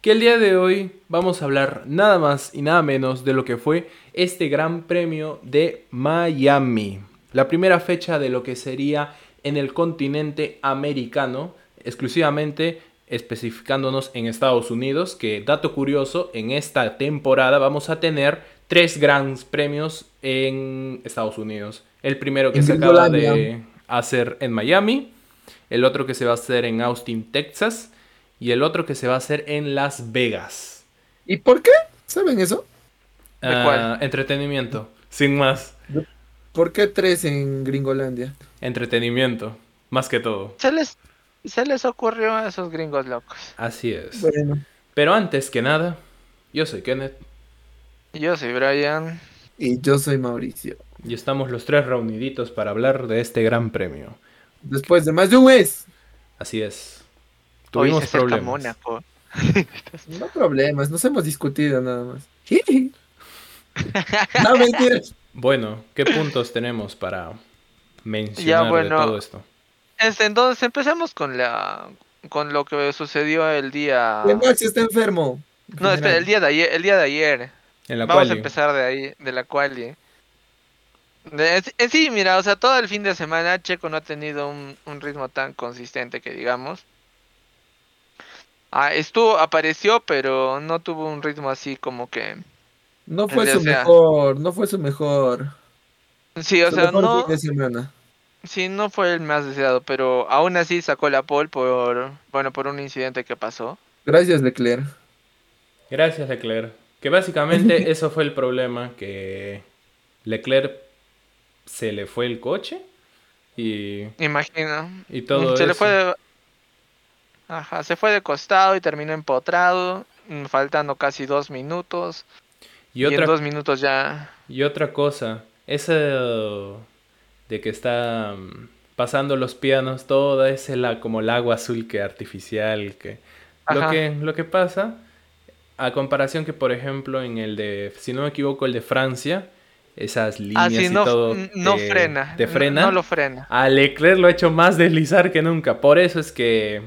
Que el día de hoy vamos a hablar nada más y nada menos de lo que fue este Gran Premio de Miami. La primera fecha de lo que sería en el continente americano, exclusivamente especificándonos en Estados Unidos, que dato curioso, en esta temporada vamos a tener tres grandes premios en Estados Unidos. El primero que En se acaba de hacer en Miami, el otro que se va a hacer en Austin, Texas, y el otro que se va a hacer en Las Vegas. ¿Y por qué? ¿Saben eso? ¿De Ah, cuál? Entretenimiento, sin más. ¿Por qué tres en Gringolandia? Entretenimiento, más que todo. Se les, se les ocurrió a esos gringos locos. Así es. Bueno, Pero antes que nada, yo soy Kenneth Yo soy Brian. y yo soy Mauricio. y estamos los tres reuniditos para hablar de este gran premio. Después de más de un mes. Así es. Hoy Tuvimos se problemas. Mónaco. No problemas, nos hemos discutido nada más. no, mentira. Bueno, ¿qué puntos tenemos para mencionar Ya, bueno. de todo esto? Este, entonces empecemos con la con lo que sucedió el día. Que Max está enfermo. No, espera, el día de ayer. El día de ayer. En la Vamos a empezar de ahí, de la quali. De- en- en sí, mira, o sea, todo el fin de semana Checo no ha tenido un, un ritmo tan consistente que digamos. Ah, estuvo, apareció, pero no tuvo un ritmo así como que... No fue su sea- mejor, no fue su mejor. Sí, o su sea, no, fin de semana. sí, no fue el más deseado, pero aún así sacó la pole por, bueno, por un incidente que pasó. Gracias, Leclerc. Gracias, Leclerc. Que básicamente eso fue el problema, que Leclerc se le fue el coche y, Imagino. y todo se le fue de... Ajá, se fue de costado y terminó empotrado, mm, faltando casi dos minutos. Y Y, otra, en dos minutos ya... y otra cosa, eso de que está mm, pasando los pianos, todo es el, como el agua azul que artificial, que lo que lo que pasa a comparación que por ejemplo en el de, si no me equivoco, el de Francia, esas líneas Ah, sí, y no, todo no te- frena. te no- frena. No, lo frena. A Leclerc lo ha hecho más deslizar que nunca. Por eso es que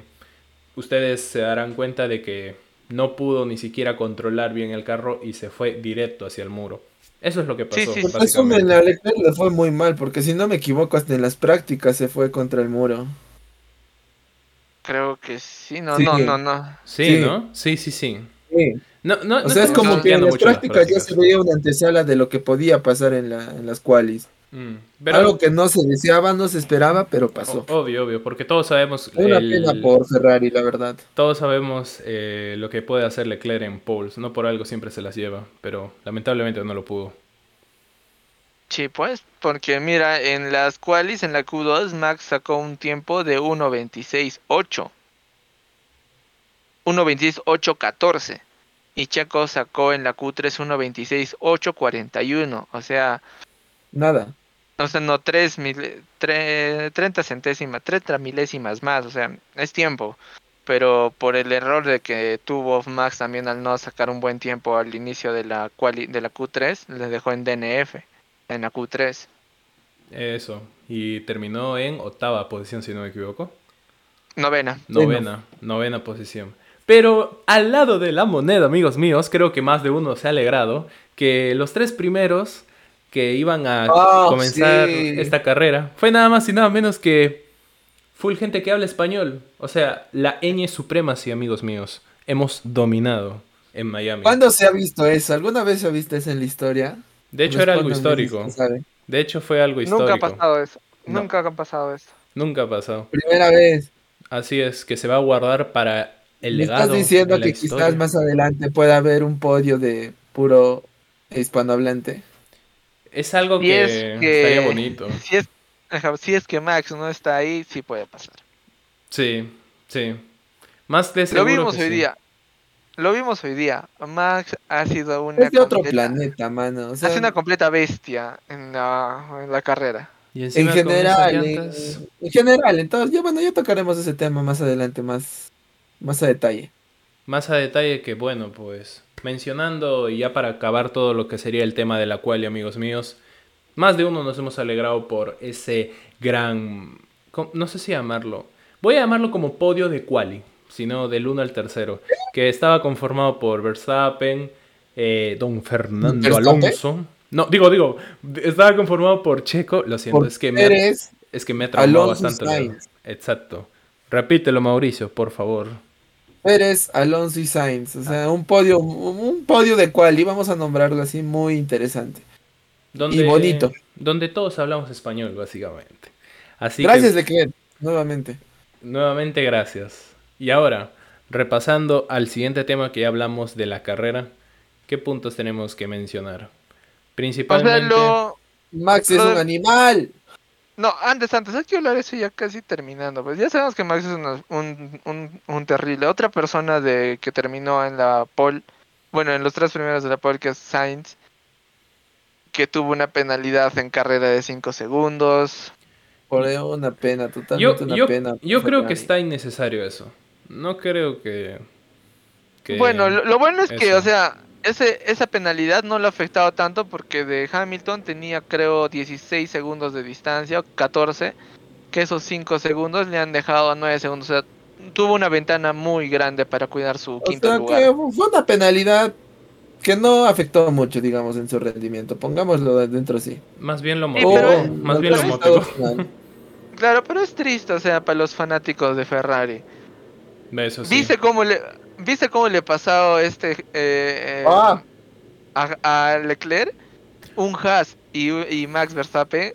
ustedes se darán cuenta de que no pudo ni siquiera controlar bien el carro y se fue directo hacia el muro. Eso es lo que Sí, pasó. sí. Por eso básicamente. me- a Leclerc le fue muy mal, porque si no me equivoco, hasta en las prácticas se fue contra el muro. Creo que sí. No, Sí. no, no, no. Sí, Sí. ¿no? Sí, sí, sí. Sí. No, no, O no sea, es como que en las prácticas ya se veía una antesala de lo que podía pasar en, la, en las qualis. Mm, Pero Algo que no se deseaba, no se esperaba, pero pasó. o- obvio, obvio, porque todos sabemos Una el- pena por Ferrari, la verdad. todos sabemos eh, lo que puede hacer Leclerc en poles. No por algo siempre se las lleva, pero lamentablemente no lo pudo. Sí, pues. Porque mira, en las qualis, en la Q2, Max sacó un tiempo de 1.26.8. 1.26.8.14. Y Checo sacó en la Q3 1.26.8.41. O sea, Nada. O sea, no 3 mil, 30 centésimas, 30 milésimas más. O sea, es tiempo. Pero por el error de que tuvo Max también al no sacar un buen tiempo al inicio de la, quali- de la Q3, le dejó en DNF, en la Q3. Eso. Y terminó en octava posición, si no me equivoco. Novena. Novena, novena posición. Pero al lado de la moneda, amigos míos, creo que más de uno se ha alegrado que los tres primeros que iban a Ah, comenzar sí. esta carrera fue nada más y nada menos que full gente que habla español. O sea, la ñ supremacy, amigos míos. Hemos dominado en Miami. ¿Cuándo se ha visto eso? ¿Alguna vez se ha visto eso en la historia? De hecho, era algo histórico. De hecho, fue algo histórico. Nunca ha pasado eso. No. Nunca ha pasado eso. Nunca ha pasado. Primera vez. Así es, que se va a guardar para el Me legado. estás diciendo de la que historia. quizás más adelante pueda haber un podio de puro hispanohablante. Es algo que, es que- estaría bonito. Si es, si es que Max no está ahí, sí puede pasar. Sí, sí. Más de Lo vimos que hoy sí. día. lo vimos hoy día. Max ha sido una Es de otro completa- planeta, mano. O ha sea, sido una completa bestia en la, en la carrera. Y en general, en, en general, entonces, ya bueno, ya tocaremos ese tema más adelante, más, más a detalle. Más a detalle que, bueno, pues mencionando y ya para acabar todo lo que sería el tema de la quali, amigos míos, más de uno nos hemos alegrado por ese gran, no sé si llamarlo, voy a llamarlo como podio de quali, sino del 1 al tercero, que estaba conformado por Verstappen, eh, Don Fernando ¿Verstappen? Alonso. No, digo, digo, estaba conformado por Checo, lo siento, Por es que me es que me ha bastante. Exacto. Repítelo, Mauricio, por favor. Pérez, Alonso y Sainz. O sea, un podio, un podio de quali, vamos a nombrarlo así, muy interesante. Donde, bonito. Donde todos hablamos español, básicamente. Así que, Gracias, Leclerc, nuevamente. nuevamente, gracias. Y ahora, repasando al siguiente tema que ya hablamos de la carrera, ¿qué puntos tenemos que mencionar? Principalmente. Max es un animal. No, antes, antes, hay que hablar eso ya casi terminando. Pues ya sabemos que Max es una- un, un, un terrible. Otra persona de que terminó en la pole, bueno, en los tres primeros de la pole, que es Sainz, que tuvo una penalidad en carrera de 5 segundos. Por una pena, yo, totalmente una yo- pena. yo creo que está innecesario eso. No creo que... que- Bueno, lo, lo bueno es que, o sea, ese, esa penalidad no lo ha afectado tanto porque de Hamilton tenía, creo, 16 segundos de distancia, o 14, que esos 5 segundos le han dejado a 9 segundos. O sea, tuvo una ventana muy grande para cuidar su O quinto sea, lugar. que fue una penalidad que no afectó mucho, digamos, en su rendimiento. Pongámoslo de dentro así. Más bien lo Sí, motivó. pero- más bien lo motivó. Claro, pero es triste, o sea, para los fanáticos de Ferrari. Eso sí. ¿Viste cómo le, ¿viste cómo le pasó este eh, eh, Ah. a, a Leclerc? Un Haas y, y Max Verstappen.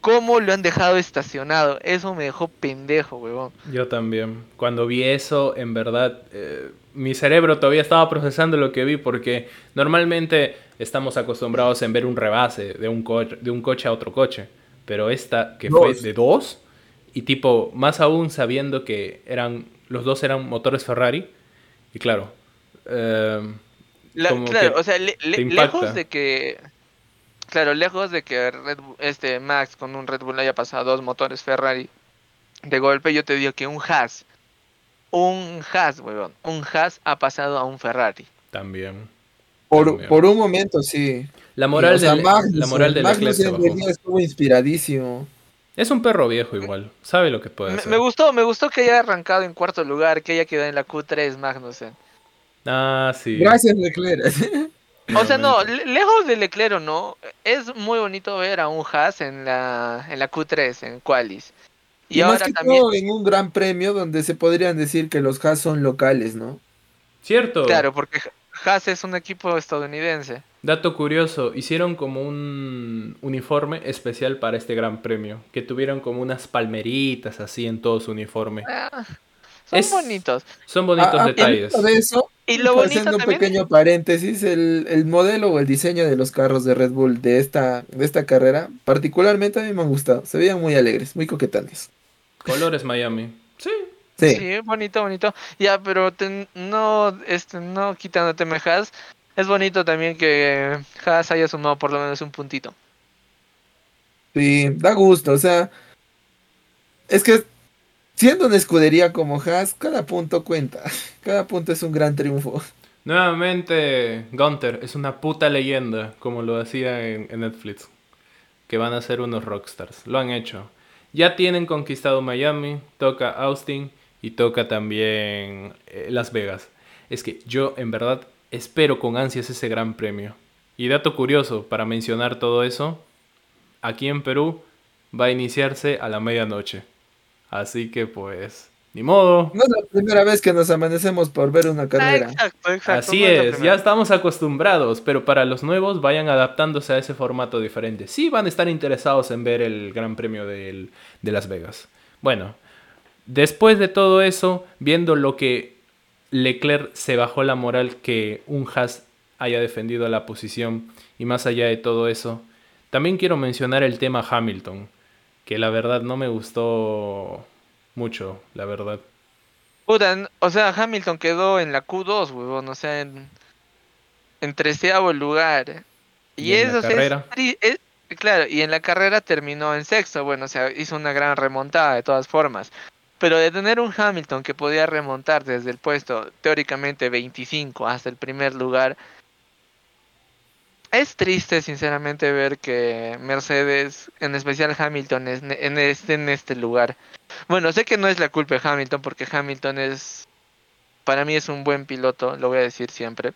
¿Cómo lo han dejado estacionado? Eso me dejó pendejo, huevón. Yo también. Cuando vi eso, en verdad, eh, mi cerebro todavía estaba procesando lo que vi porque normalmente estamos acostumbrados en ver un rebase de un, coche, de un coche a otro coche. Pero esta que fue de dos, y tipo, más aún sabiendo que eran los dos eran motores Ferrari, y claro, eh, La- claro, o sea, le- lejos de que. Claro, lejos de que Red Bull- este Max con un Red Bull haya pasado dos motores Ferrari de golpe, yo te digo que un Haas, un Haas, huevón, un Haas ha pasado a un Ferrari. también. Por, También. por un momento, sí. La moral, O sea, la moral de Leclerc bajó. venía, estuvo inspiradísimo. Es un perro viejo igual, sabe lo que puede Me, hacer. me gustó, me gustó que haya arrancado en cuarto lugar, que haya quedado en la Q3 Magnussen. Ah, sí. Gracias, Leclerc. O sea, no, lejos de Leclerc o no, es muy bonito ver a un Haas en la, en la Q3, en Qualis. Y, Y, más ahora que también, todo en un gran premio donde se podrían decir que los Haas son locales, ¿no? Cierto. claro, porque Haas es un equipo estadounidense. Dato curioso, hicieron como un uniforme especial para este gran premio, que tuvieron como unas palmeritas así en todo su uniforme. Ah, son Es- bonitos. Son bonitos A- a- detalles. hablando de eso, Y lo bonito haciendo un también pequeño paréntesis, el, el modelo o el diseño de los carros de Red Bull de esta, de esta carrera, particularmente a mí me han gustado. Se veían muy alegres, muy coquetones. Colores Miami. Sí. Sí. Sí, bonito, bonito. Ya, pero te- no, este, no quitándote Haas, es bonito también que Haas haya sumado por lo menos un puntito. Sí, da gusto, o sea, es que siendo una escudería como Haas, cada punto cuenta, cada punto es un gran triunfo. Nuevamente, Gunter es una puta leyenda, como lo hacía en, en Netflix. Que van a ser unos rockstars. Lo han hecho. Ya tienen conquistado Miami, toca Austin y toca también eh, Las Vegas. Es que yo, en verdad, espero con ansias ese gran premio. Y dato curioso, para mencionar todo eso, aquí en Perú va a iniciarse a la medianoche. Así que pues, ni modo. No es la primera vez que nos amanecemos por ver una Ah, carrera. exacto, exacto. Así no es, ya estamos acostumbrados, pero para los nuevos vayan adaptándose a ese formato diferente. Sí van a estar interesados en ver el Gran Premio del- de Las Vegas. Bueno, después de todo eso, viendo lo que Leclerc se bajó la moral que un Haas haya defendido la posición y más allá de todo eso, también quiero mencionar el tema Hamilton, que la verdad no me gustó mucho, la verdad. Puta, o sea, Hamilton quedó en la Q2, huevón, o sea, en, en treceavo lugar. Y, Y la eso sí es es- claro, y en la carrera terminó en sexto, bueno, o sea, hizo una gran remontada de todas formas. Pero de tener un Hamilton que podía remontar desde el puesto teóricamente 25 hasta el primer lugar, es triste sinceramente ver que Mercedes, en especial Hamilton, es en este, en este lugar. Bueno, sé que no es la culpa de Hamilton porque Hamilton es, para mí es un buen piloto, lo voy a decir siempre.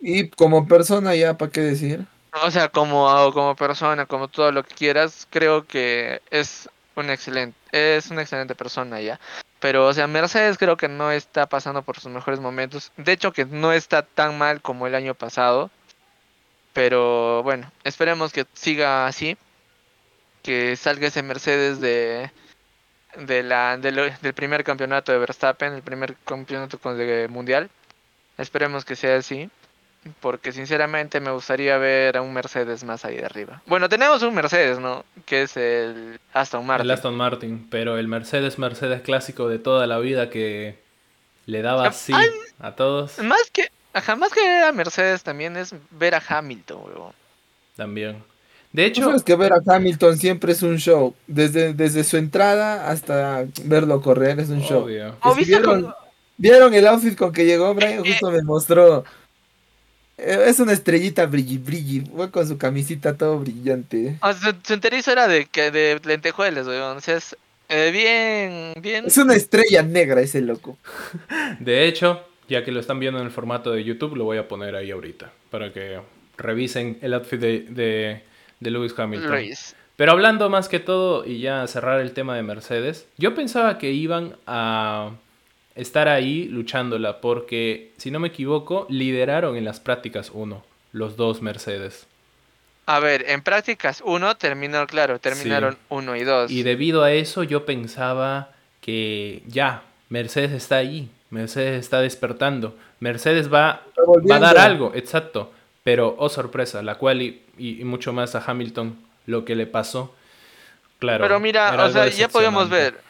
Y como persona ya, ¿para qué decir? O sea, como, como persona, como todo lo que quieras, creo que es un excelente, es una excelente persona ya. Pero, o sea, Mercedes creo que no está pasando por sus mejores momentos. De hecho, que no está tan mal como el año pasado. Pero bueno, esperemos que siga así. Que salga ese Mercedes de, de la, del primer campeonato de Verstappen, el primer campeonato de mundial. Esperemos que sea así. Porque sinceramente me gustaría ver a un Mercedes más ahí de arriba. Bueno, tenemos un Mercedes, ¿no? Que es el Aston Martin. El Aston Martin, pero el Mercedes Mercedes clásico de toda la vida que le daba Ah, así ay. a todos Más que, ajá, más que ver a Mercedes también es ver a Hamilton, weón. también. De Tú hecho, sabes que ver a Hamilton siempre es un show. Desde, desde su entrada hasta verlo correr es un show. obvio. ¿O Si viste vieron, ¿Vieron el outfit con que llegó Brian? Justo me mostró. Eh, Es una estrellita brilli brilli. Fue con su camisita todo brillante. o sea, su, su enterizo era de, que de lentejuelas, weón. O sea, es eh, bien, bien. Es una estrella negra ese loco. De hecho, ya que lo están viendo en el formato de YouTube, lo voy a poner ahí ahorita para que revisen el outfit de, de, de Lewis Hamilton. Luis. Pero hablando más que todo y ya cerrar el tema de Mercedes, yo pensaba que iban a estar ahí luchándola porque, si no me equivoco, lideraron en las prácticas 1, los dos Mercedes. A ver, en prácticas 1 terminó, claro, terminaron 1 y 2. Y debido a eso yo pensaba que ya, Mercedes está ahí, Mercedes está despertando, Mercedes va, va a dar algo, exacto. Pero, oh sorpresa, la cual y, y- y mucho más a Hamilton lo que le pasó. Claro. Pero mira, o sea, ya podíamos ver.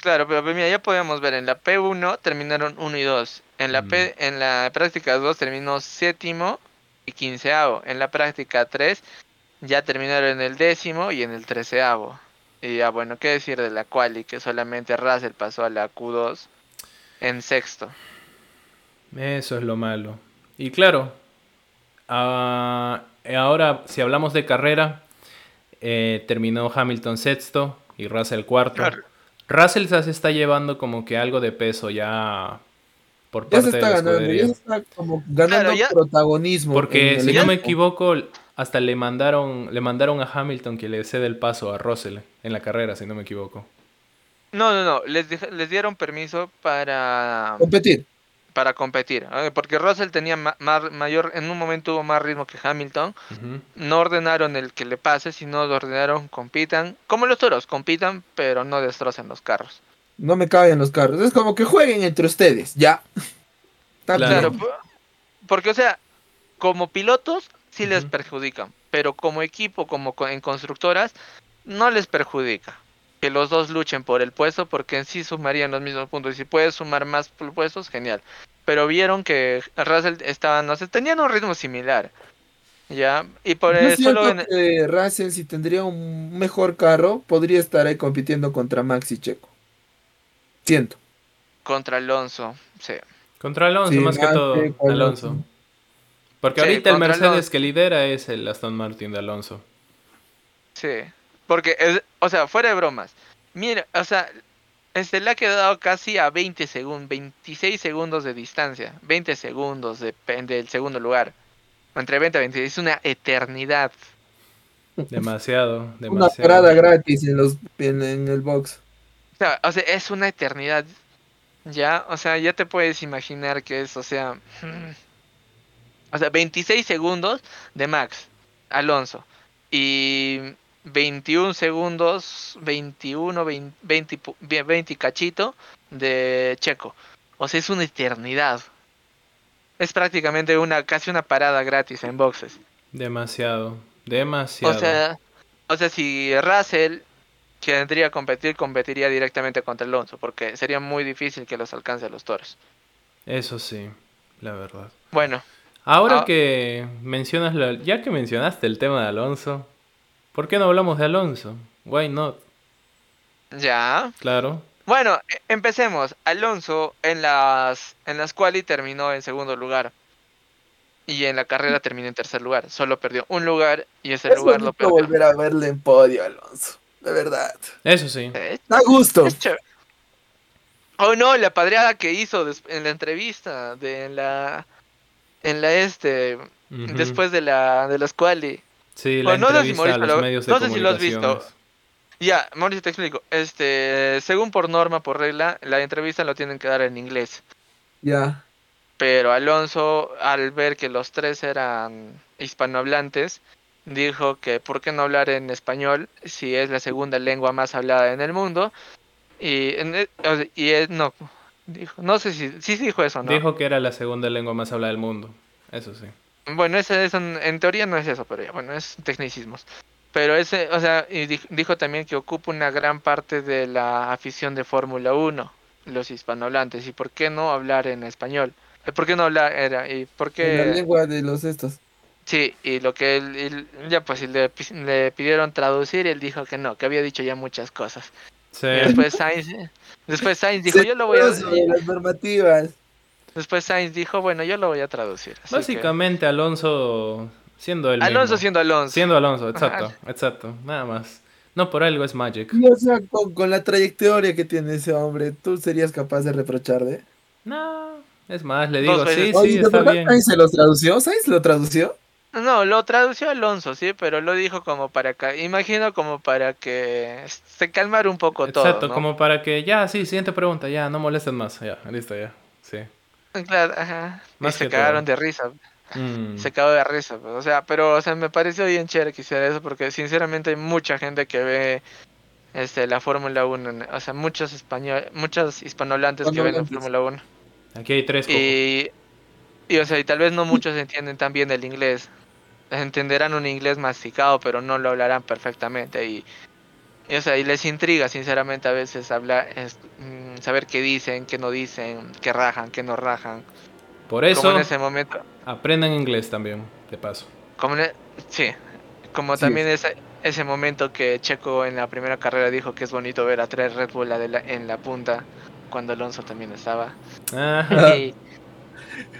Claro, pero mira, ya podíamos ver en la P1 terminaron 1 y 2. En la Mm. P en la práctica 2 terminó séptimo y quinceavo. En la práctica 3 ya terminaron en el décimo y en el treceavo. Y ya bueno, qué decir de la quali que solamente Russell pasó a la Q2 en sexto. Eso es lo malo. Y claro, ah, ahora si hablamos de carrera, eh, terminó Hamilton sexto y Russell cuarto. Claro. Russell ya se está llevando como que algo de peso ya por Ya parte de está la ganando. escudería. Ya se está como ganando Claro, ya- protagonismo. Porque si no me equivoco, hasta le mandaron, le mandaron a Hamilton que le cede el paso a Russell en la carrera, si no me equivoco. No, no, no, les, les dieron permiso para Competir. Para competir, ¿eh? porque Russell tenía ma- mayor en un momento tuvo más ritmo que Hamilton. No ordenaron el que le pase, sino lo ordenaron compitan, como los toros, compitan, pero no destrocen los carros. No me caben los carros. Es como que jueguen entre ustedes. Ya. Claro. Porque o sea, como pilotos sí les perjudican, pero como equipo, como co- en constructoras, no les perjudica. Que los dos luchen por el puesto, porque en sí sumarían los mismos puntos. Y si puedes sumar más pu- puestos, genial. Pero vieron que Russell estaban, no sé, tenían un ritmo similar. Ya, y por eso solo en- que Russell, si tendría un mejor carro, podría estar ahí compitiendo contra Max y Checo. Siento. contra Alonso, sí. Contra Alonso, Sí, más que todo, Checo, Alonso. Alonso. Porque Sí, ahorita el Mercedes Alonso. que lidera es el Aston Martin de Alonso. Sí, porque, es- o sea, fuera de bromas, mira, o sea, este le ha quedado casi a 20 segundos, 26 segundos de distancia, 20 segundos de, del segundo lugar, entre 20 y 26, es una eternidad. Demasiado, Una demasiado. parada gratis en los en, en el box. O sea, o sea, es una eternidad, ya, o sea, ya te puedes imaginar que es, o sea, mm, o sea, 26 segundos de Max, Alonso, y 21 segundos, 21, 20, 20, pu- 20 y cachito de Checo. O sea, es una eternidad. Es prácticamente una, casi una parada gratis en boxes. Demasiado, demasiado. O sea, o sea, si Russell que vendría a competir, competiría directamente contra Alonso, porque sería muy difícil que los alcance a los toros. Eso sí, la verdad. Bueno, Ahora Ah. que mencionas, la- ya que mencionaste el tema de Alonso, ¿por qué no hablamos de Alonso? Why not? ya. Claro. Bueno, e- empecemos. Alonso en las en las quali terminó en segundo lugar. Y en la carrera terminó en tercer lugar. Solo perdió un lugar y ese Es lugar lo perdió. volver a verle en podio, Alonso. De verdad. Eso sí. Eh, Da gusto. es chévere. Oh no, la padreada que hizo en la entrevista de en la en la este después de la de las quali. Sí, la Bueno, no sé si a los lo- medios de no sé si lo has visto. Ya, Mauricio te explico. Este, según por norma, por regla, la entrevista lo tienen que dar en inglés. Ya. Pero Alonso, al ver que los tres eran hispanohablantes, dijo que por qué no hablar en español si es la segunda lengua más hablada en el mundo. Y, en e- y es, no, dijo, no sé si, sí dijo eso, ¿no? Dijo que era la segunda lengua más hablada del mundo. Eso sí. Bueno, ese, eso en, en teoría no es eso, pero ya, bueno, es tecnicismos. Pero ese, o sea, y di- dijo también que ocupa una gran parte de la afición de Fórmula 1, los hispanohablantes. ¿Y por qué no hablar en español? Eh, ¿Por qué no hablar? Era, ¿Y por En la qué? lengua de los estos. Sí, y lo que él, él- ya pues y le, pi- le pidieron traducir, él dijo que no, que había dicho ya muchas cosas. Sí. Y después Sainz, después Sainz dijo, yo lo voy a... las normativas. Después Sainz dijo, bueno, yo lo voy a traducir. así que- Básicamente Alonso siendo el Alonso mismo. siendo Alonso. Siendo Alonso, exacto, Ajá. exacto, nada más. No por algo es Magic. Y, o sea, con, con la trayectoria que tiene ese hombre, ¿tú serías capaz de reprocharle? No, es más, le Dos digo, veces. sí, Oye, sí, ¿de está bien. Sainz se los tradució? ¿Sainz lo tradució? No, lo tradució Alonso, sí, pero lo dijo como para acá. Imagino como para que se calmara un poco Exacto, todo. ¿no? como para que ya, sí, siguiente pregunta, ya, no molesten más, ya, listo, ya, sí. Claro, ajá. Y se cagaron todo. de risa. Mm, Se cagó de risa. pues, O sea, pero o sea, me pareció bien chévere que hiciera eso porque sinceramente hay mucha gente que ve este la Fórmula 1. en- O sea, muchos español, muchos hispanohablantes que ven la. Fórmula 1. Aquí hay tres. Y, y, o sea, y tal vez no muchos entienden tan bien el inglés. Entenderán un inglés masticado, pero no lo hablarán perfectamente. Y, y, o sea, y les intriga, sinceramente, a veces hablar, es, mm, saber qué dicen, qué no dicen, qué rajan, qué no rajan. Por Como eso, en ese momento. aprendan inglés también, de paso. Como en e- sí, como Sí, también ese, ese momento que Checo en la primera carrera dijo que es bonito ver a tres Red Bull de la- en la punta, cuando Alonso también estaba. Ajá. Y-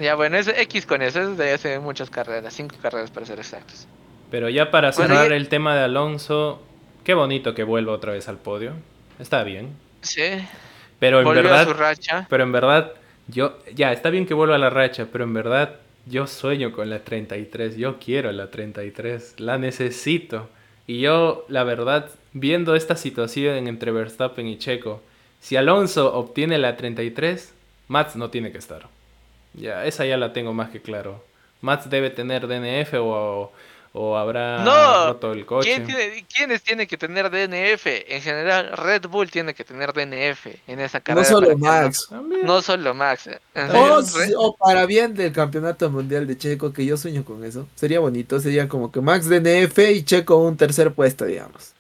ya bueno, es X con eso, es de hace muchas carreras, cinco carreras para ser exactos. Pero ya para Bueno, cerrar y- el tema de Alonso, qué bonito que vuelva otra vez al podio. Está bien. Sí, Pero en volvió verdad, a su racha. pero en verdad, yo, ya, está bien que vuelva a la racha, pero en verdad, yo sueño con la 33. Yo quiero la 33. La necesito. Y yo, la verdad, viendo esta situación entre Verstappen y Checo, si Alonso obtiene la 33, Mats no tiene que estar. Ya, esa ya la tengo más que claro. Mats debe tener DNF o, o habrá No, roto el coche. ¿Quién tiene- ¿Quiénes tienen que tener DNF? En general, Red Bull tiene que tener DNF en esa No carrera. solo para que Max. No, no solo Max. O, para bien del campeonato mundial de Checo, que yo sueño con eso. Sería bonito, sería como que Max DNF y Checo un tercer puesto, digamos.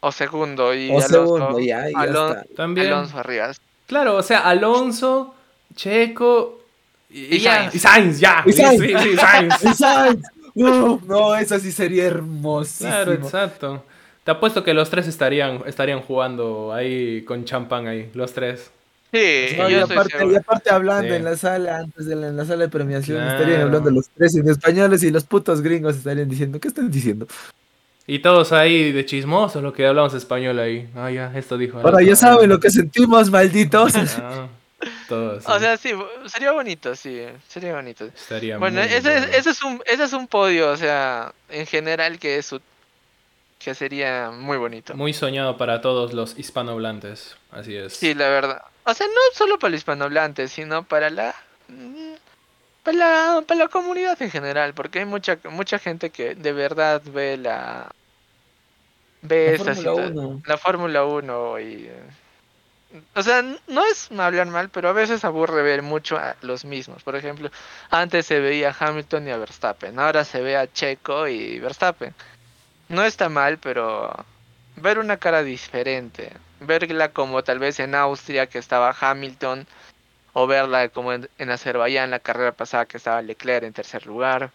o segundo. Y O Alonso, segundo, ya, ya Alon- está. También. Alonso arriba. Claro, o sea, Alonso, Checo y, Y ya. Sainz. Y Sainz, ya. Y Sainz. sí, sí, Sainz. ¡Y Sainz! No, no, eso sí sería hermosísimo. Claro, exacto. Te apuesto que los tres estarían, estarían jugando ahí con champán ahí, los tres. Sí, No, y, aparte, y aparte hablando Sí. en la sala, antes de la, en la sala de premiación, Claro. estarían hablando los tres en españoles y los putos gringos estarían diciendo, ¿qué están diciendo? Y todos ahí de chismosos, lo que hablamos español ahí. Ah, ya, esto dijo. Ahora ya saben lo que sentimos, malditos. Ah, todos. O sea, sí, sería bonito, sí, sería bonito. estaría Bueno, muy ese, es, bueno. ese, es un, ese es un podio, o sea, en general que es que sería muy bonito. Muy soñado para todos los hispanohablantes. Así es. Sí, la verdad. O sea, no solo para el hispanohablante, sino para la para la, para la comunidad en general, porque hay mucha mucha gente que de verdad ve la ve La esta Fórmula situa- 1. la Fórmula 1 y o sea, no es hablar mal, pero a veces aburre ver mucho a los mismos. Por ejemplo, antes se veía a Hamilton y a Verstappen, ahora se ve a Checo y Verstappen. No está mal, pero ver una cara diferente, verla como tal vez en Austria que estaba Hamilton, o verla como en, en Azerbaiyán la carrera pasada que estaba Leclerc en tercer lugar.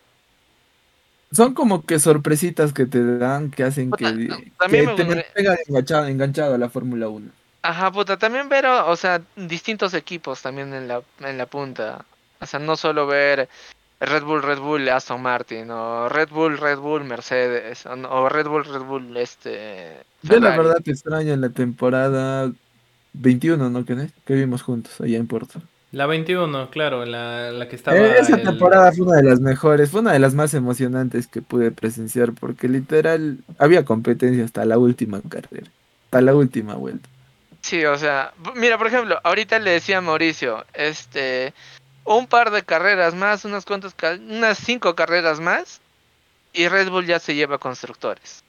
Son como que sorpresitas que te dan que hacen que, me te mantengas enganchado, enganchado a la Fórmula 1. Ajá, puta, también ver, o sea, distintos equipos también en la, en la punta. O sea, no solo ver Red Bull, Red Bull, Aston Martin, o Red Bull, Red Bull, Mercedes, o, Red Bull, Red Bull, este... Yo la Ferrari. verdad te extraño en la temporada 21, ¿no? Que, que vimos juntos allá en Puerto. La 21, claro, la, la que estaba. Eh, Esa el- temporada fue una de las mejores, fue una de las más emocionantes que pude presenciar porque literal había competencia hasta la última carrera, hasta la última vuelta. Sí, o sea, mira, por ejemplo, ahorita le decía a Mauricio, este, un par de carreras más, unas cuantas, unas cinco carreras más, y Red Bull ya se lleva constructores.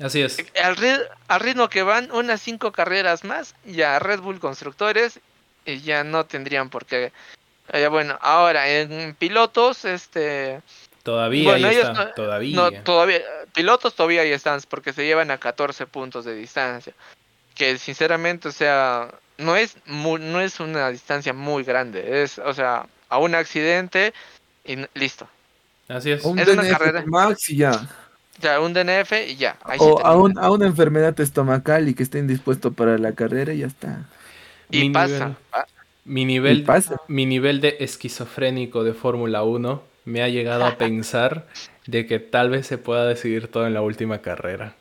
Así es. Al, al ritmo que van, unas cinco carreras más, ya Red Bull constructores, y ya no tendrían por qué. eh, bueno, ahora en pilotos, este, Todavía Bueno, ahí ellos está. no- todavía. no, todavía, pilotos todavía ahí están, porque se llevan a 14 puntos de distancia. Que sinceramente, o sea, no es mu- no es una distancia muy grande. Es, o sea, a un accidente y listo. Así es. Un Es una DNF carrera. Max y ya. O sea, un DNF y ya. ahí O a, un- a una enfermedad estomacal y que esté indispuesto para la carrera y ya está. y mi pasa. nivel. ah, Mi Y nivel, pasa. mi nivel de esquizofrénico de Fórmula 1 me ha llegado a pensar de que tal vez se pueda decidir todo en la última carrera.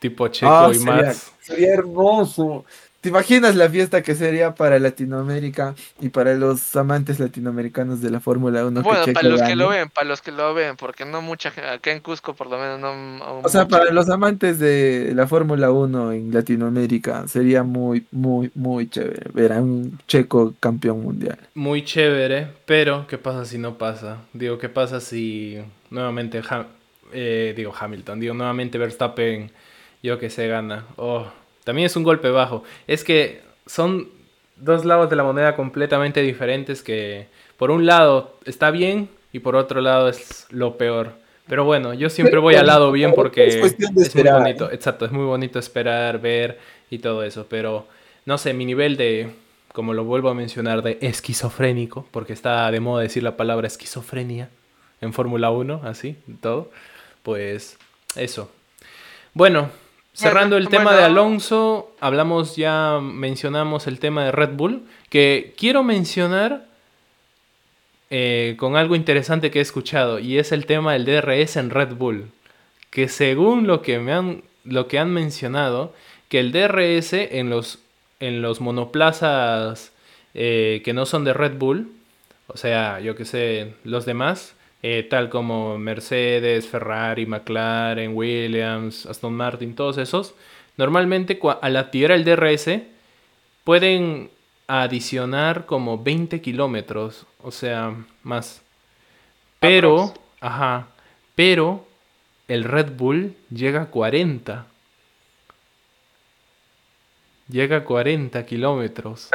Tipo Checo Ah, y sería, Max. sería hermoso. ¿Te imaginas la fiesta que sería para Latinoamérica y para los amantes latinoamericanos de la Fórmula 1? que bueno, para los que lo ven, para los que lo ven, porque no mucha gente, acá en Cusco por lo menos no. O sea, mucha- para los amantes de la Fórmula 1 en Latinoamérica sería muy, muy, muy chévere ver a un checo campeón mundial. Muy chévere, pero ¿qué pasa si no pasa? Digo, ¿qué pasa si nuevamente Ha- eh, digo Hamilton, digo nuevamente Verstappen, yo que sé, gana? Oh, también es un golpe bajo. Es que son dos lados de la moneda completamente diferentes que por un lado está bien y por otro lado es lo peor. Pero bueno, yo siempre voy al lado bien porque Es cuestión de es muy bonito, ¿eh? exacto, es muy bonito esperar, ver y todo eso, pero no sé, mi nivel de, como lo vuelvo a mencionar, de esquizofrénico, porque está de moda decir la palabra esquizofrenia en Fórmula 1, así, todo, pues eso. Bueno, cerrando el tema de. Alonso, hablamos ya, mencionamos el tema de Red Bull, que quiero mencionar eh, con algo interesante que he escuchado, y es el tema del DRS en Red Bull, que según lo que me han, lo que han mencionado, que el DRS en los, en los monoplazas eh, que no son de Red Bull, o sea, yo que sé, los demás, eh, tal como Mercedes, Ferrari, McLaren, Williams, Aston Martin, todos esos, normalmente al activar el DRS pueden adicionar como 20 kilómetros, o sea, más. Pero, Aprox. ajá, pero el Red Bull llega a 40. Llega a 40 kilómetros.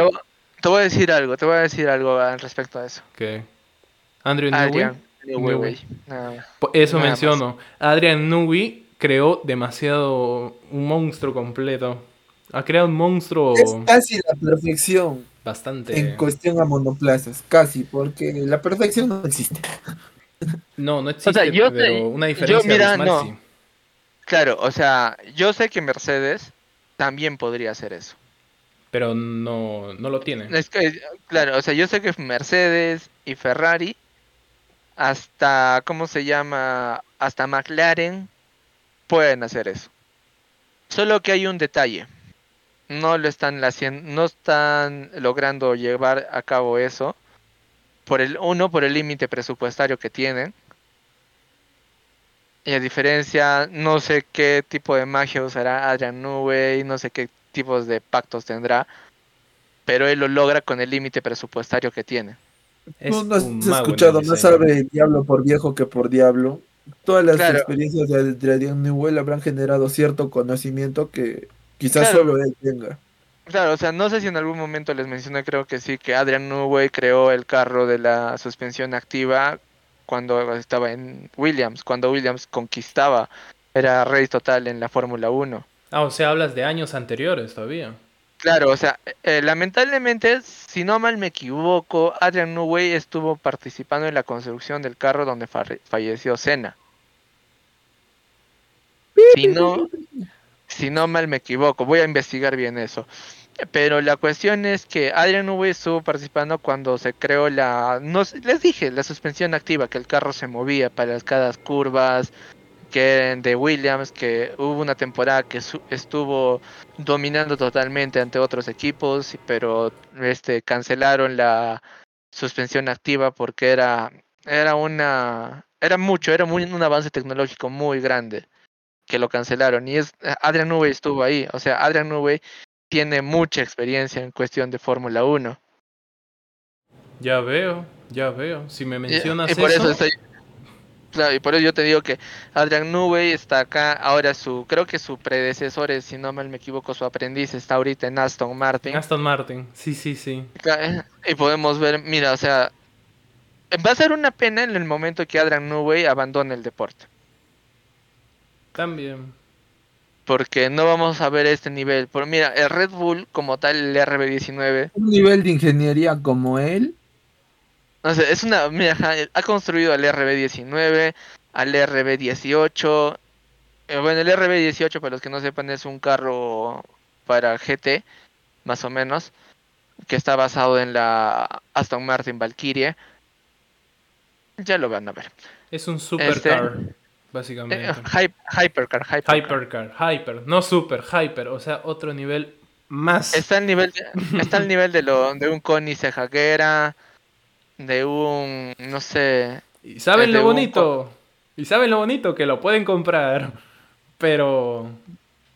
Te, voy- a decir algo, te voy a decir algo al respecto a eso. Andrew Newey. Güey, eso Nada más. menciono. Adrian Newey creó demasiado un monstruo completo. Ha creado un monstruo Es casi la perfección bastante. en cuestión a monoplazas, casi, porque la perfección no existe. No, no existe, sea, yo sé- pero una yo, diferencia mira, abismal no. sí. Claro, o sea, yo sé que Mercedes también podría hacer eso. Pero no, no lo tiene. Es que, claro, o sea, yo sé que Mercedes y Ferrari, hasta, ¿cómo se llama? Hasta McLaren pueden hacer eso. Solo que hay un detalle. No lo están haciendo, no están logrando llevar a cabo eso. Por el, uno, por el límite presupuestario que tienen. Y a diferencia, no sé qué tipo de magia usará Adrian Newey, no sé qué tipos de pactos tendrá, pero él lo logra con el límite presupuestario que tiene. Es no, no has el escuchado, más diseño. sabe diablo por viejo que por diablo. Todas las Claro. experiencias de Adrian Newell habrán generado cierto conocimiento que quizás Claro. solo él tenga. Claro, o sea, no sé si en algún momento les mencioné, creo que sí, que Adrian Newey creó el carro de la suspensión activa cuando estaba en Williams, cuando Williams conquistaba era rey total en la Fórmula 1. Ah, o sea, hablas de años anteriores todavía. Claro, o sea, eh, lamentablemente, si no mal me equivoco, Adrian Newey estuvo participando en la construcción del carro donde fa- falleció Senna. Si no, si no mal me equivoco, voy a investigar bien eso. Pero la cuestión es que Adrian Newey estuvo participando cuando se creó la, no les dije, la suspensión activa, que el carro se movía para cada curvas, que eran de Williams, que hubo una temporada que su- estuvo dominando totalmente ante otros equipos, pero este cancelaron la suspensión activa porque era era una era mucho, era muy, un avance tecnológico muy grande que lo cancelaron y es Adrian Newey estuvo ahí, o sea, Adrian Newey tiene mucha experiencia en cuestión de Fórmula 1. Ya veo, ya veo. Si me Y- mencionas y por eso, eso estoy Claro, y por eso yo te digo que Adrian Newey está acá, ahora su, creo que su predecesor, es, si no mal me equivoco, su aprendiz está ahorita en Aston Martin. Aston Martin. Sí, sí, sí. Ca- Y podemos ver, mira, o sea, va a ser una pena en el momento que Adrian Newey abandone el deporte. También. Porque no vamos a ver este nivel. Por, mira, el Red Bull como tal, el RB19, Un nivel de ingeniería como él. No sé, es una, mira, ja, ha construido al RB19, al RB18. eh, bueno, el RB18, para los que no sepan, es un carro para GT, más o menos, que está basado en la Aston Martin Valkyrie. Ya lo van a ver. Es un supercar, Eh, básicamente. hy- hypercar, hypercar. Hypercar, hyper, no super, hyper, o sea, otro nivel más. Está al nivel de, está al nivel de lo de un Connie Cejaguera, de un no sé, Y saben es lo un bonito, y saben lo bonito que lo pueden comprar, pero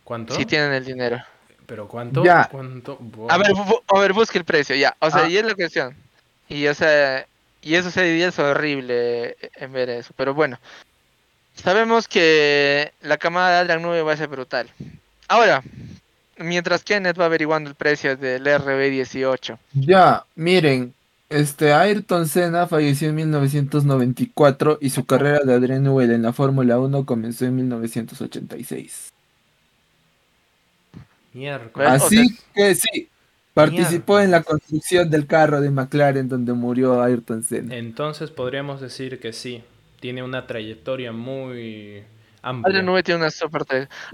¿cuánto? si tienen el dinero. Pero ¿cuánto? Ya. ¿Cuánto? A ver, a ver, busque el precio, ya. O sea, Ah. y es la cuestión. Y o sea, y eso sería es horrible eh, en ver eso, pero bueno. Sabemos que la camada de Adrian 9 va a ser brutal. Ahora, mientras Kenneth va averiguando el precio del RB18. Ya, miren, este Ayrton Senna falleció en 1994 y su carrera de Adrian Newey en la Fórmula 1 comenzó en 1986. Miércoles. O Así que sí, participó en la construcción del carro de McLaren donde murió Ayrton Senna. Entonces podríamos decir que sí, tiene una trayectoria muy amplia. Adrian 9 tiene una super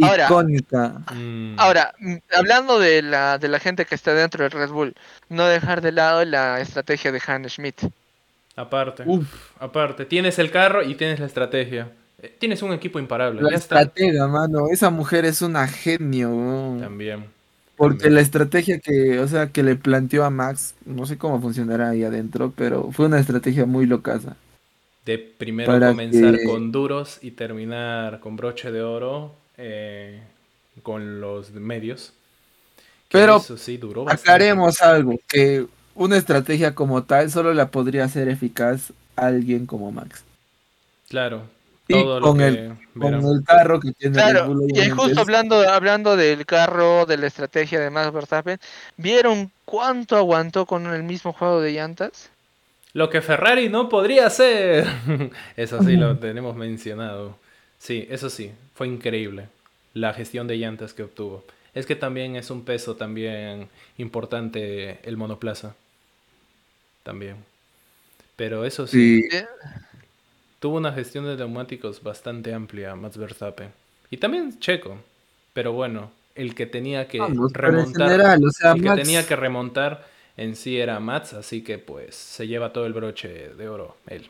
Ahora, Icónica. Mm, Ahora, mm, hablando de la, de la gente que está dentro del Red Bull, no dejar de lado la estrategia de Hans Schmidt. aparte, Uf, aparte, tienes el carro y tienes la estrategia. Eh, Tienes un equipo imparable, la ya está. estratega, mano. Esa mujer es una genio. También. Porque también. la estrategia que, o sea, que le planteó a Max, no sé cómo funcionará ahí adentro, pero fue una estrategia muy locaza. De primero Para comenzar que- con duros y terminar con broche de oro eh, con los medios. Pero eso sí duró bastante. Aclaremos algo, que una estrategia como tal solo la podría hacer eficaz alguien como Max. Claro. Y Todo lo con que el- Con el carro que tiene Claro, y justo hablando, hablando del carro, de la estrategia de Max Verstappen, ¿vieron cuánto aguantó con el mismo juego de llantas? Lo que Ferrari no podría hacer. Eso sí lo tenemos mencionado. Sí, eso sí, fue increíble. La gestión de llantas que obtuvo. Es que también es un peso también importante el monoplaza. También. Pero eso sí, Sí, tuvo una gestión de neumáticos bastante amplia Max Verstappen. Y también Checo. Pero bueno, el que tenía que vamos, en remontar. general, o sea, el que tenía que remontar en sí era Mats, así que pues se lleva todo el broche de oro él.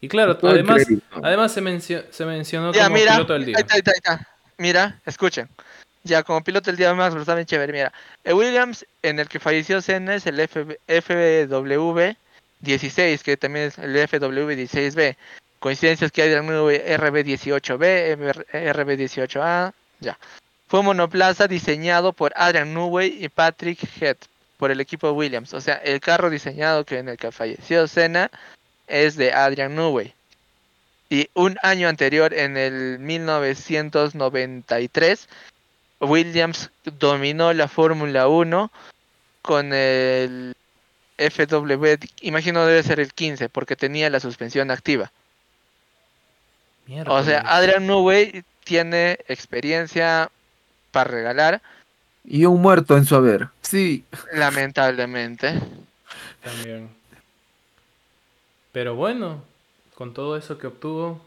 Y claro, todo además, además se, mencio- se mencionó Ya, como mira, piloto del día. ahí está, ahí está, ahí está. Mira, escuchen. Ya, como piloto del día de Max Verstappen, chévere, mira. El Williams, en el que falleció Senna, es el FB FW 16, que también es el FW 16B. Coincidencias que hay de RB 18B, RB 18A, ya. Fue un monoplaza diseñado por Adrian Newey y Patrick Head por el equipo Williams. O sea, el carro diseñado que en el que falleció Senna es de Adrian Newey. Y un año anterior, en el 1993, Williams dominó la Fórmula 1 con el FW, imagino debe ser el 15, porque tenía la suspensión activa. O sea. Adrian Newey tiene experiencia para regalar, Y un muerto en su haber. Sí. lamentablemente. También. Pero bueno, con todo eso que obtuvo,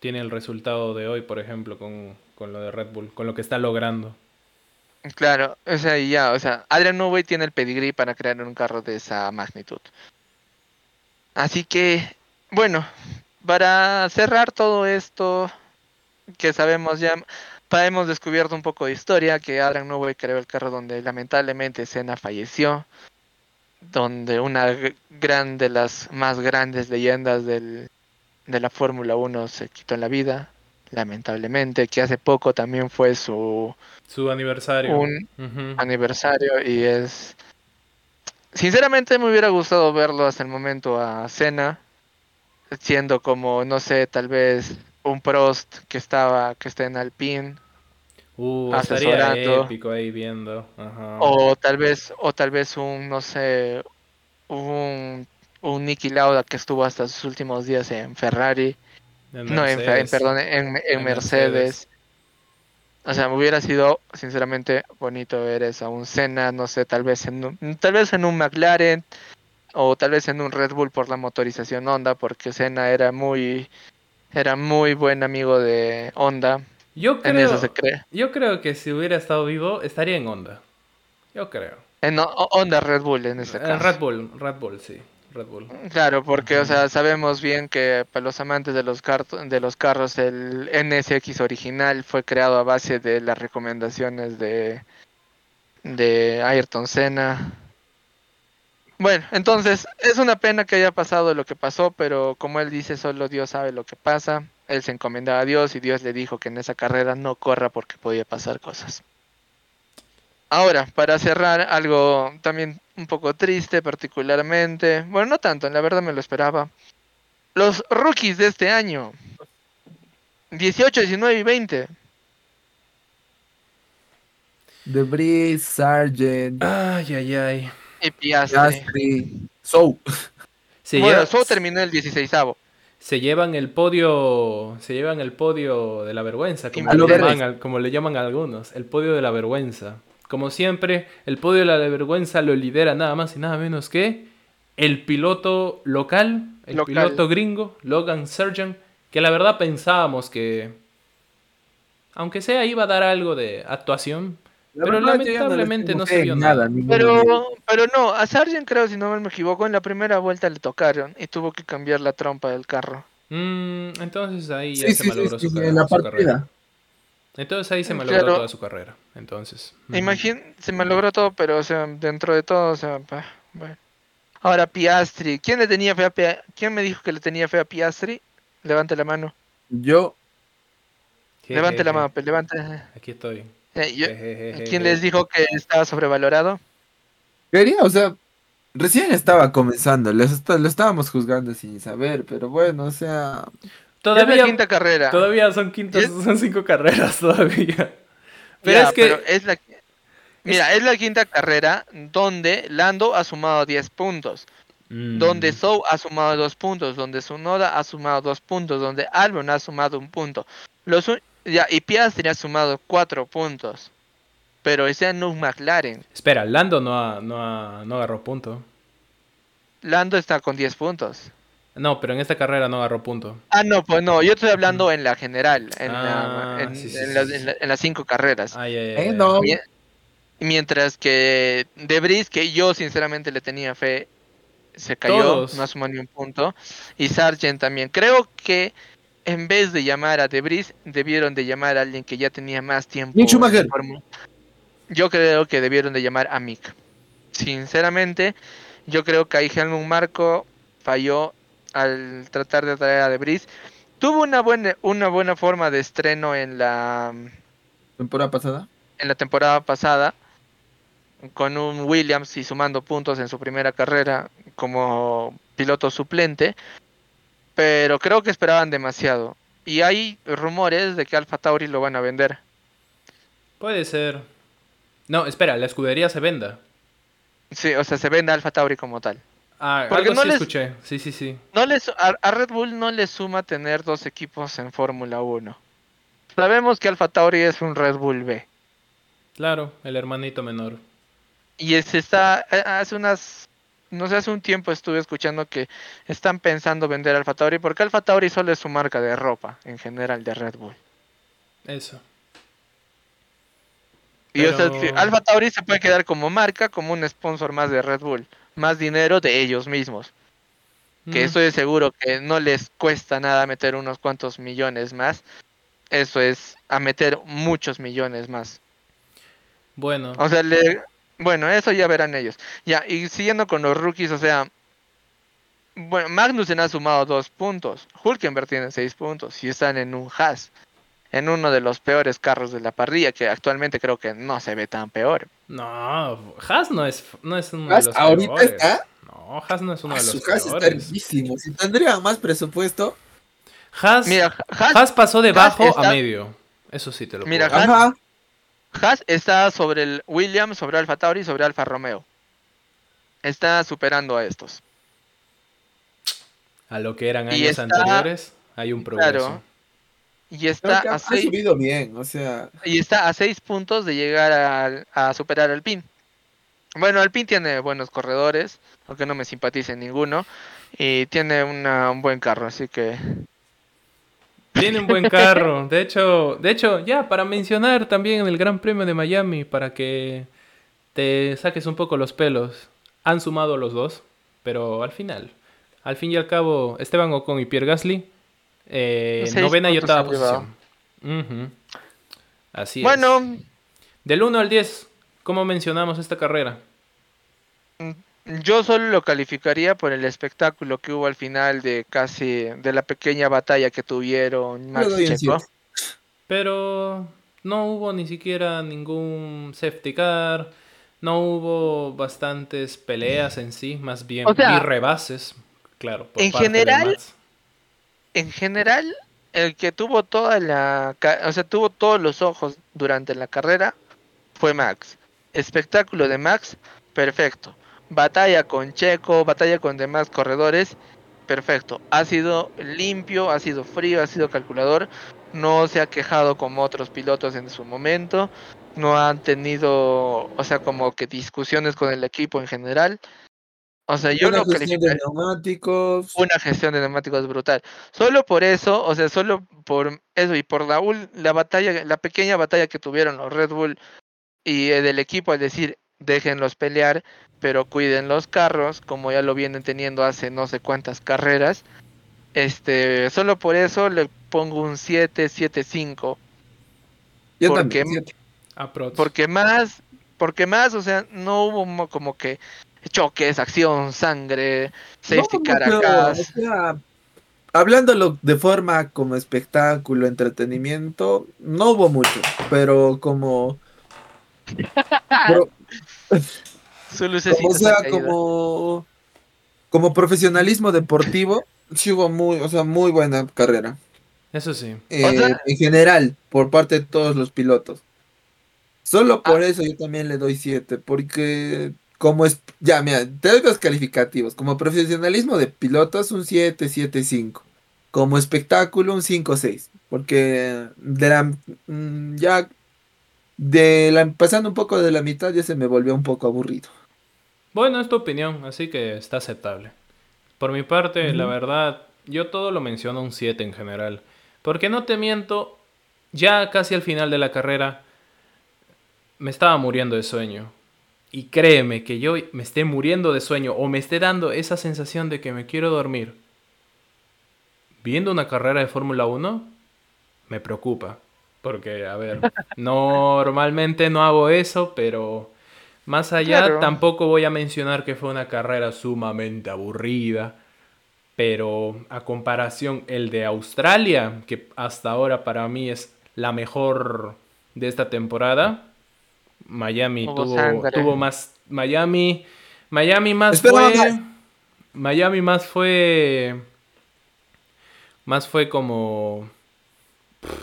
tiene el resultado de hoy, por ejemplo, con, con lo de Red Bull, con lo que está logrando. Claro, o sea, y ya, o sea, Adrian Newey tiene el pedigrí para crear un carro de esa magnitud. Así que, bueno, para cerrar todo esto, que sabemos ya, hemos descubierto un poco de historia, que Adrian Newey creó el carro donde lamentablemente Senna falleció, donde una gran de las más grandes leyendas del, de la Fórmula 1 se quitó la vida, lamentablemente, que hace poco también fue su Su aniversario. Un aniversario y es sinceramente me hubiera gustado verlo hasta el momento a Cena siendo como no sé tal vez un Prost que estaba que está en Alpine Uh, asesorando. épico ahí viendo. Ajá. o tal vez o tal vez un no sé un un Niki Lauda que estuvo hasta sus últimos días en Ferrari En no en, en- perdón en, en En Mercedes. Mercedes. O sea, me hubiera sido sinceramente bonito ver eso, a un Senna, no sé, tal vez en un, tal vez en un McLaren o tal vez en un Red Bull por la motorización Honda, porque Senna era muy era muy buen amigo de Honda, Yo en creo, eso se cree. yo creo que si hubiera estado vivo, estaría en Honda. Yo creo. En Honda Red Bull en este En caso. Red Bull, Red Bull, sí. Red Bull. Claro, porque o sea, sabemos bien que para los amantes de los de los carros el NSX original fue creado a base de las recomendaciones de de Ayrton Senna. Bueno, entonces es una pena que haya pasado lo que pasó, pero como él dice, solo Dios sabe lo que pasa. Él se encomendaba a Dios y Dios le dijo que en esa carrera no corra porque podía pasar cosas. Ahora, para cerrar, algo también un poco triste particularmente. Bueno, no tanto, la verdad me lo esperaba. Los rookies de este año. 18, 19 y 20. Debris, Sargent, Ay, ay, ay. Y Piastri. Piastri, So. Se, bueno, lleva- solo terminó el 16 se llevan el podio. Se llevan el podio de la vergüenza, como, A le llaman, como le llaman algunos. El podio de la vergüenza. Como siempre, el podio de la vergüenza lo lidera nada más y nada menos que el piloto local, el Local. piloto gringo, Logan Sargent, que la verdad pensábamos que, aunque sea, iba a dar algo de actuación, Pero lamentablemente no se vio nada. Pero, pero no, a Sargent creo, si no mal me equivoco, en la primera vuelta le tocaron y tuvo que cambiar la trompa del carro. Mm, entonces ahí ya Sí, se sí, malogró sí, su, en carrera- la su carrera. Entonces ahí se malogró Claro. toda su carrera. Entonces. ujú. Imagín, se me logró todo, pero o sea, dentro de todo, o sea, pa- bueno. Ahora Piastri, ¿quién le tenía fe a Pia- ¿Quién me dijo que le tenía fe a Piastri? Levante la mano. Yo. Levante la mano, levante. Aquí estoy. Eh, yo-. ¿Quién les dijo que estaba sobrevalorado? quería, o sea, recién estaba comenzando, les est- lo estábamos juzgando sin saber, pero bueno, o sea, es Todavía, la quinta carrera. todavía son quintas, son cinco carreras todavía. Pero Ya, es que. pero es la... Mira, es la quinta carrera donde Lando ha sumado 10 puntos, Mm, donde Zhou ha sumado 2 puntos, donde Sunoda ha sumado 2 puntos, donde Albon ha sumado un punto. Los ya, y Piastri ha sumado 4 puntos. Pero ese no es un McLaren. Espera, Lando no, ha- no, ha- no agarró punto. Lando está con 10 puntos. No, pero en esta carrera no agarró punto. Ah, no, pues no, yo estoy hablando en la general, en, la- en- sí, sí, en sí, las, sí. en la- en las cinco carreras. Ay, ay, ay, eh, no, Mie- Mientras que Debris, que yo sinceramente le tenía fe, se cayó, Todos. no sumó ni un punto. Y Sargent también. Creo que en vez de llamar a Debris, debieron de llamar a alguien que ya tenía más tiempo. Yo creo que debieron de llamar a Mick. Sinceramente, yo creo que ahí Helmut Marco falló al tratar de traer a Debris. Tuvo una buena, una buena forma de estreno en la temporada pasada. en la temporada pasada con un Williams y sumando puntos en su primera carrera como piloto suplente, pero creo que esperaban demasiado. Y hay rumores de que Alfa Tauri lo van a vender. Puede ser. No, espera, la escudería se venda. Sí, o sea, se vende Alfa Tauri como tal. Ah, Porque algo no sí les- escuché. Sí, sí, sí. No les, a, Red Bull no le suma tener dos equipos en Fórmula 1. Sabemos que Alfa Tauri es un Red Bull B. Claro, el hermanito menor. Y se está, eh, hace unas, no sé, hace un tiempo estuve escuchando que están pensando vender Alfa Tauri porque Alfa Tauri solo es su marca de ropa en general de Red Bull. Eso. Y o sea, Alfa Tauri se puede quedar como marca, como un sponsor más de Red Bull, más dinero de ellos mismos. Que Mm, estoy seguro que no les cuesta nada meter unos cuantos millones más. Eso es a meter muchos millones más. Bueno, O sea, le... bueno, eso ya verán ellos. Ya, y siguiendo con los rookies, o sea, bueno, Magnussen ha sumado dos puntos, Hulkenberg tiene seis puntos y están en un Haas, en uno de los peores carros de la parrilla, que actualmente creo que no se ve tan peor. no, Haas no es, no es uno Haas de los ahorita peores. está- No, Haas no es uno Ah, de los su casa está peores. hermosísimo. Si tendrían más presupuesto. Haas, Mira, Haas, Haas pasó de Haas bajo a está- medio. Eso sí te lo Mira, puedo Haas- decir. Ajá. Haas está sobre el Williams, sobre Alfa Tauri, sobre Alfa Romeo. Está superando a estos. A lo que eran Y años está- anteriores, hay un progreso. Claro. Y está a seis, subido bien. O sea, y está a seis puntos de llegar a, superar al PIN. Bueno, Alpine tiene buenos corredores, aunque no me simpatice ninguno. Y tiene una- un buen carro, así que Tiene un buen carro. De hecho, de hecho, ya para mencionar también el Gran Premio de Miami, para que te saques un poco los pelos. Han sumado los dos, pero al final, al fin y al cabo, Esteban Ocon y Pierre Gasly, eh, Seis novena y octava posición. Así es. bueno, Del 1 al 10, ¿cómo mencionamos esta carrera? Yo solo lo calificaría por el espectáculo que hubo al final de casi de la pequeña batalla que tuvieron Max y Checo. Pero no hubo ni siquiera ningún safety car, no hubo bastantes peleas en sí, más bien O sea, vi rebases, claro. por en parte de general, Max. En general, el que tuvo toda la, o sea, tuvo todos los ojos durante la carrera fue Max. Espectáculo de Max, perfecto. Batalla con Checo, batalla con demás corredores, perfecto. Ha sido limpio, ha sido frío, ha sido calculador. No se ha quejado como otros pilotos en su momento. No han tenido, o sea, como que discusiones con el equipo en general. O sea, yo Una lo gestión de neumáticos. una gestión de neumáticos brutal. Solo por eso, o sea, solo por eso y por la, la batalla, la pequeña batalla que tuvieron los Red Bull y eh, del equipo al decir, déjenlos pelear, pero cuiden los carros, como ya lo vienen teniendo hace no sé cuántas carreras. Este, solo por eso le pongo un 7, 7, 5. Yo porque- también. Porque más, porque más, o sea, no hubo mo- como que choques, acción, sangre, safety No, car pero, acá. o sea, hablándolo de forma como espectáculo, entretenimiento, no hubo mucho, pero como, pero, Su lucecita o se sea, caído. como, como profesionalismo deportivo, sí hubo muy, o sea, muy buena carrera. Eso sí. eh, O sea- en general, por parte de todos los pilotos. Solo por Ah. eso yo también le doy 7, porque como es, ya, mira, te doy los calificativos. Como profesionalismo de pilotos, un 7, 7, 5. Como espectáculo, un 5, 6. Porque de la, mm, ya, de la, pasando un poco de la mitad, ya se me volvió un poco aburrido. Bueno, es tu opinión, así que está aceptable. Por mi parte, la verdad, yo todo lo menciono un 7 en general. Porque no te miento, ya casi al final de la carrera me estaba muriendo de sueño. Y créeme que yo me esté muriendo de sueño o me esté dando esa sensación de que me quiero dormir. Viendo una carrera de Fórmula 1, me preocupa. Porque, a ver, normalmente no hago eso, pero más allá Claro. tampoco voy a mencionar que fue una carrera sumamente aburrida. Pero a comparación el de Australia, que hasta ahora para mí es la mejor de esta temporada, Miami tuvo, más. Miami. Miami más fue. Miami más fue. Más fue como.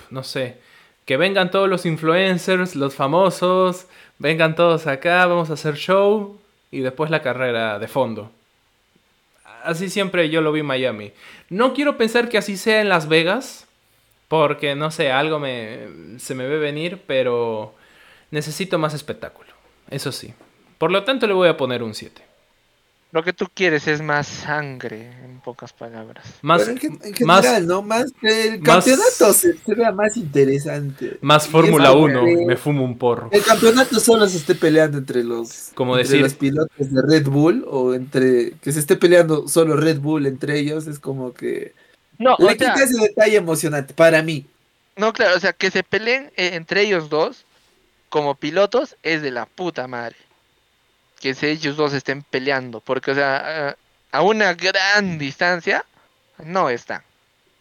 No sé. Que vengan todos los influencers, los famosos. Vengan todos acá, vamos a hacer show. Y después la carrera de fondo. Así siempre yo lo vi en Miami. No quiero pensar que así sea en Las Vegas. Porque, no sé, algo me, se me ve venir, pero necesito más espectáculo. Eso sí. Por lo tanto, le voy a poner un 7. Lo que tú quieres es más sangre, en pocas palabras. Más, en, en más- general, ¿no? Más que el más- campeonato se, se vea más interesante. más Fórmula eso 1. que Me fumo un porro. El campeonato solo se esté peleando entre los, Como entre decir- los pilotos de Red Bull o entre que se esté peleando solo Red Bull entre ellos es como que No, le o quita sea, ese detalle emocionante para mí. no, claro, o sea, que se peleen eh, entre ellos dos como pilotos es de la puta madre. Que se- ellos dos estén peleando, porque, o sea, a- una gran distancia no están.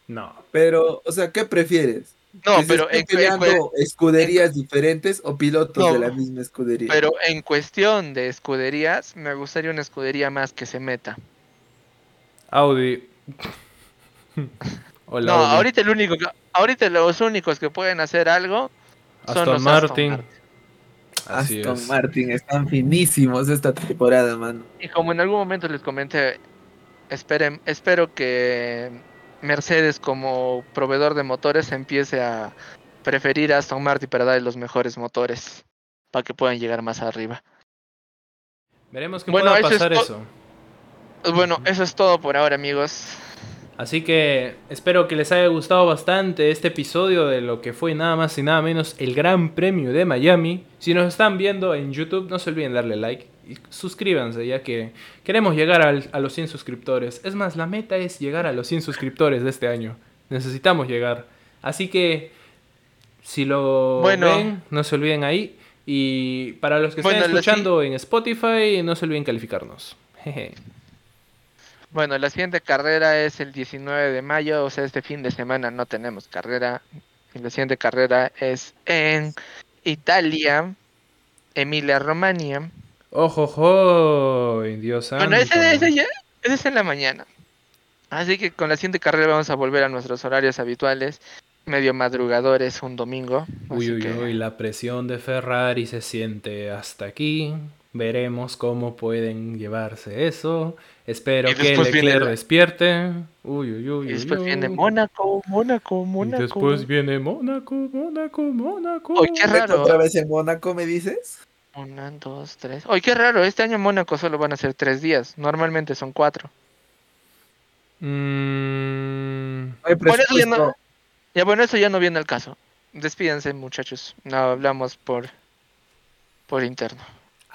No. Pero, o sea, ¿qué prefieres? No, ¿Que se pero estén en, en peleando cu- escuderías diferentes o pilotos No, de la misma escudería? pero en cuestión de escuderías, me gustaría una escudería más que se meta. Audi. Hola, no, Audi. ahorita el único que- ahorita los únicos que pueden hacer algo son Aston los Martin. Aston Martin. Así Aston es. Martin están finísimos esta temporada, mano. Y como en algún momento les comenté, esperen, espero que Mercedes como proveedor de motores empiece a preferir a Aston Martin para darle los mejores motores para que puedan llegar más arriba. Veremos que Bueno, pueda eso es pasar to- eso. Bueno, eso es todo por ahora, amigos. Así que espero que les haya gustado bastante este episodio de lo que fue nada más y nada menos el Gran Premio de Miami. Si nos están viendo en YouTube, no se olviden darle like y suscríbanse, ya que queremos llegar al- a los 100 suscriptores. Es más, la meta es llegar a los 100 suscriptores de este año. Necesitamos llegar. Así que si lo Bueno. ven, no se olviden ahí. Y para los que estén Bueno, si- escuchando en Spotify, no se olviden calificarnos. Jeje. Bueno, la siguiente carrera es el 19 de mayo, o sea, este fin de semana no tenemos carrera. La siguiente carrera es en Italia, Emilia Romagna. Ojo, ojo, Dios santo. Bueno, ese, ese ya ese es en la mañana. Así que con la siguiente carrera vamos a volver a nuestros horarios habituales, medio madrugadores, un domingo. Uy, uy, que- uy, la presión de Ferrari se siente hasta aquí. Veremos cómo pueden llevarse eso. Espero Y que Leclerc la- despierte. Uy, uy, uy. Y uy, después uy. viene Mónaco, Mónaco, Y Mónaco. después viene Mónaco, Mónaco, Mónaco. Oye, qué raro. ¿Otra vez en Mónaco me dices? Una, dos, tres. Oye, qué raro, este año en Mónaco solo van a ser tres días. Normalmente son cuatro. Mm, No hay Por eso ya no-. Ya bueno, eso ya no viene al caso. Despídense, muchachos. No hablamos por por interno.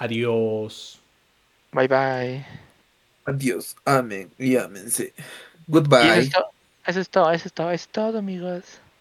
Adiós. Bye bye. Adiós, amén y ámense. Y eso Goodbye. eso es todo, eso es todo, eso es todo, amigos.